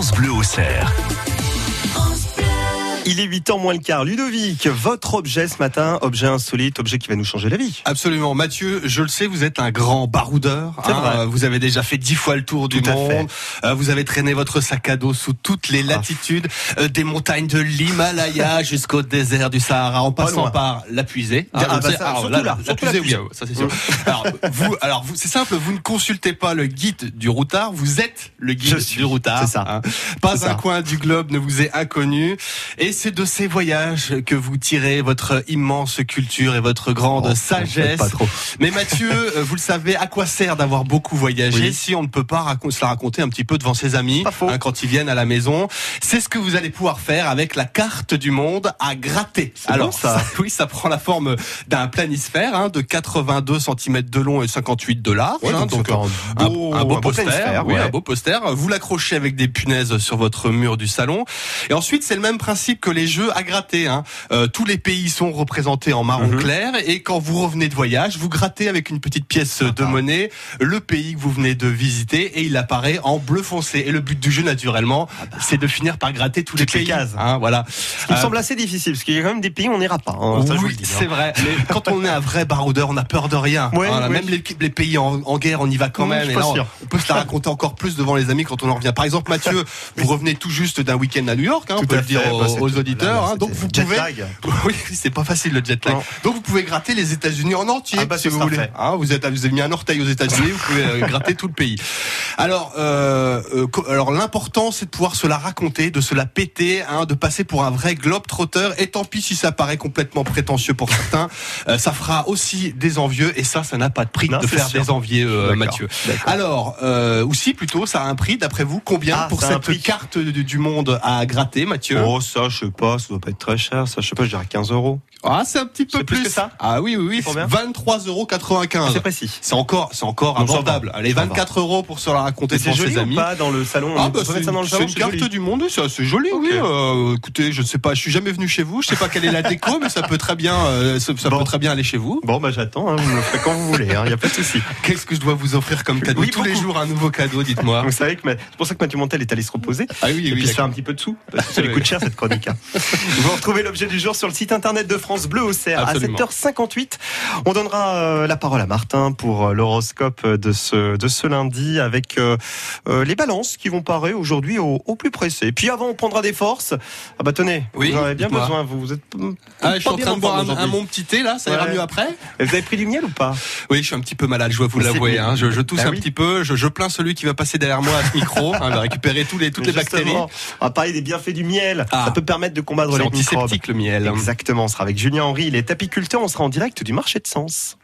Bleu au cerf. Il est 8 ans moins le quart. Ludovic, votre objet ce matin, objet insolite, objet qui va nous changer la vie. Absolument. Mathieu, je le sais, vous êtes un grand baroudeur. C'est vrai. Vous avez déjà fait dix fois le tour du Tout monde. Euh, Vous avez traîné votre sac à dos sous toutes les latitudes, euh, des montagnes de l'Himalaya jusqu'au désert du Sahara, en Pas passant par la puisée. Ah, je bah sais- ça, alors surtout là, là, la surtout la puisée, oui, ça c'est sûr. alors vous, alors vous, c'est simple, vous ne consultez pas le guide du routard, vous êtes le guide Je suis, du routard. c'est ça. hein. Pas un ça. coin du globe ne vous est inconnu, et c'est de ces voyages que vous tirez votre immense culture et votre grande Oh, sagesse. Pas trop. Mais Mathieu, euh, vous le savez, à quoi sert d'avoir beaucoup voyagé Oui. si on ne peut pas se la raconter un petit peu devant ses amis hein, quand ils viennent à la maison? C'est ce que vous allez pouvoir faire avec la carte du monde à gratter. Bon, ça. oui, ça prend la forme d'un planisphère hein, de 82 cm de long et 58 de large. Ouais, hein, donc euh, un beau- un, un beau un beau poster, oui, ouais. un beau poster. Vous l'accrochez avec des punaises sur votre mur du salon. Et ensuite, c'est le même principe que les jeux à gratter. Hein. Euh, tous les pays sont représentés en marron Mhm. clair. Et quand vous revenez de voyage, vous grattez avec une petite pièce de monnaie le pays que vous venez de visiter et il apparaît en bleu foncé. Et le but du jeu, naturellement, c'est de finir par gratter tous les Ah bah. Toutes les pays. cases. Hein, voilà. Il me Euh, semble assez difficile parce qu'il y a quand même des pays où on n'ira pas. hein. Oui, hein. c'est vrai. Mais quand on est un vrai baroudeur, on a peur de rien. Ouais, Voilà, ouais. Même les, les pays en, en guerre, on y va quand Mmh, même. suis Et là, on, on peut se la raconter encore plus devant les amis quand on en revient. Par exemple, Mathieu, vous revenez tout juste d'un week-end à New York, hein, on peut le dire fait. aux, Bah, c'est aux auditeurs. Là, là, hein. donc vous pouvez. lag. Oui, c'est pas facile le jet lag. Non. Donc vous pouvez gratter les États-Unis en entier, Ah bah, si vous voulez. Hein, vous êtes, vous avez mis un orteil aux États-Unis, vous pouvez euh, gratter tout le pays. Alors, euh, euh, alors l'important, c'est de pouvoir se la raconter, de se la péter, hein, de passer pour un vrai globe trotteur. Et tant pis si ça paraît complètement prétentieux pour certains, euh, ça fera aussi des envieux. Et ça, ça n'a pas de prix Non, de faire sûr. des envieux, euh. Mathieu. Alors, aussi plutôt, ça a un prix. D'après vous, combien Ah, pour cette prix. carte du, du monde à gratter, Mathieu? Oh, ça, je sais pas, ça doit pas être très cher. Ça, je sais pas, je dirais 15 euros. Ah, c'est un petit peu C'est plus que ça Ah oui, oui, oui. Combien 23,95 euros. C'est précis. C'est encore, c'est encore abordable. Allez, Ça 24 euros pour se la raconter devant ses ou amis. pas dans le salon Ah bah c'est mettre ça dans le c'est salon, une carte joli. du monde, c'est assez joli, oui. Euh, écoutez, je ne sais pas, je suis jamais venu chez vous, je sais pas quelle est la déco, mais ça peut très bien, euh, ça, peut très bien aller chez vous. Bon, bah j'attends, hein, vous me le ferez quand vous voulez, il n'y a pas de souci. Qu'est-ce que je dois vous offrir comme cadeau Oui, Tous les jours un nouveau cadeau, dites-moi. Vous savez que c'est pour ça que Mathieu Montel est allé se reposer. Ah oui, et puis se faire un petit peu de sous. Parce que ça lui coûte cher cette chronique. Hein. Vous retrouvez l'objet du jour sur le site internet de France Bleu au cerf à Absolument. 7h58. On donnera euh, la parole à Martin pour euh, l'horoscope de ce, de ce lundi avec euh, les balances qui vont paraître aujourd'hui au, au plus pressé. Puis avant, on prendra des forces. Ah bah tenez, Oui, vous en avez bien besoin. Vous, vous êtes Ah, je suis en train de boire un, un mon petit thé là, ça ira mieux après Vous avez pris du miel ou pas? Oui, je suis un petit peu malade, je dois vous Mais l'avouer. Hein. Je, je tousse Bah un oui. petit peu, je, je plains celui qui va passer derrière moi à ce micro, hein, va récupérer tous les, toutes les bactéries. On va parler des bienfaits du miel. Ah. Ça peut permettre de combattre les microbes. le miel. Exactement, on sera avec Julien Henry, il est apiculteur, on sera en direct du marché de Sens.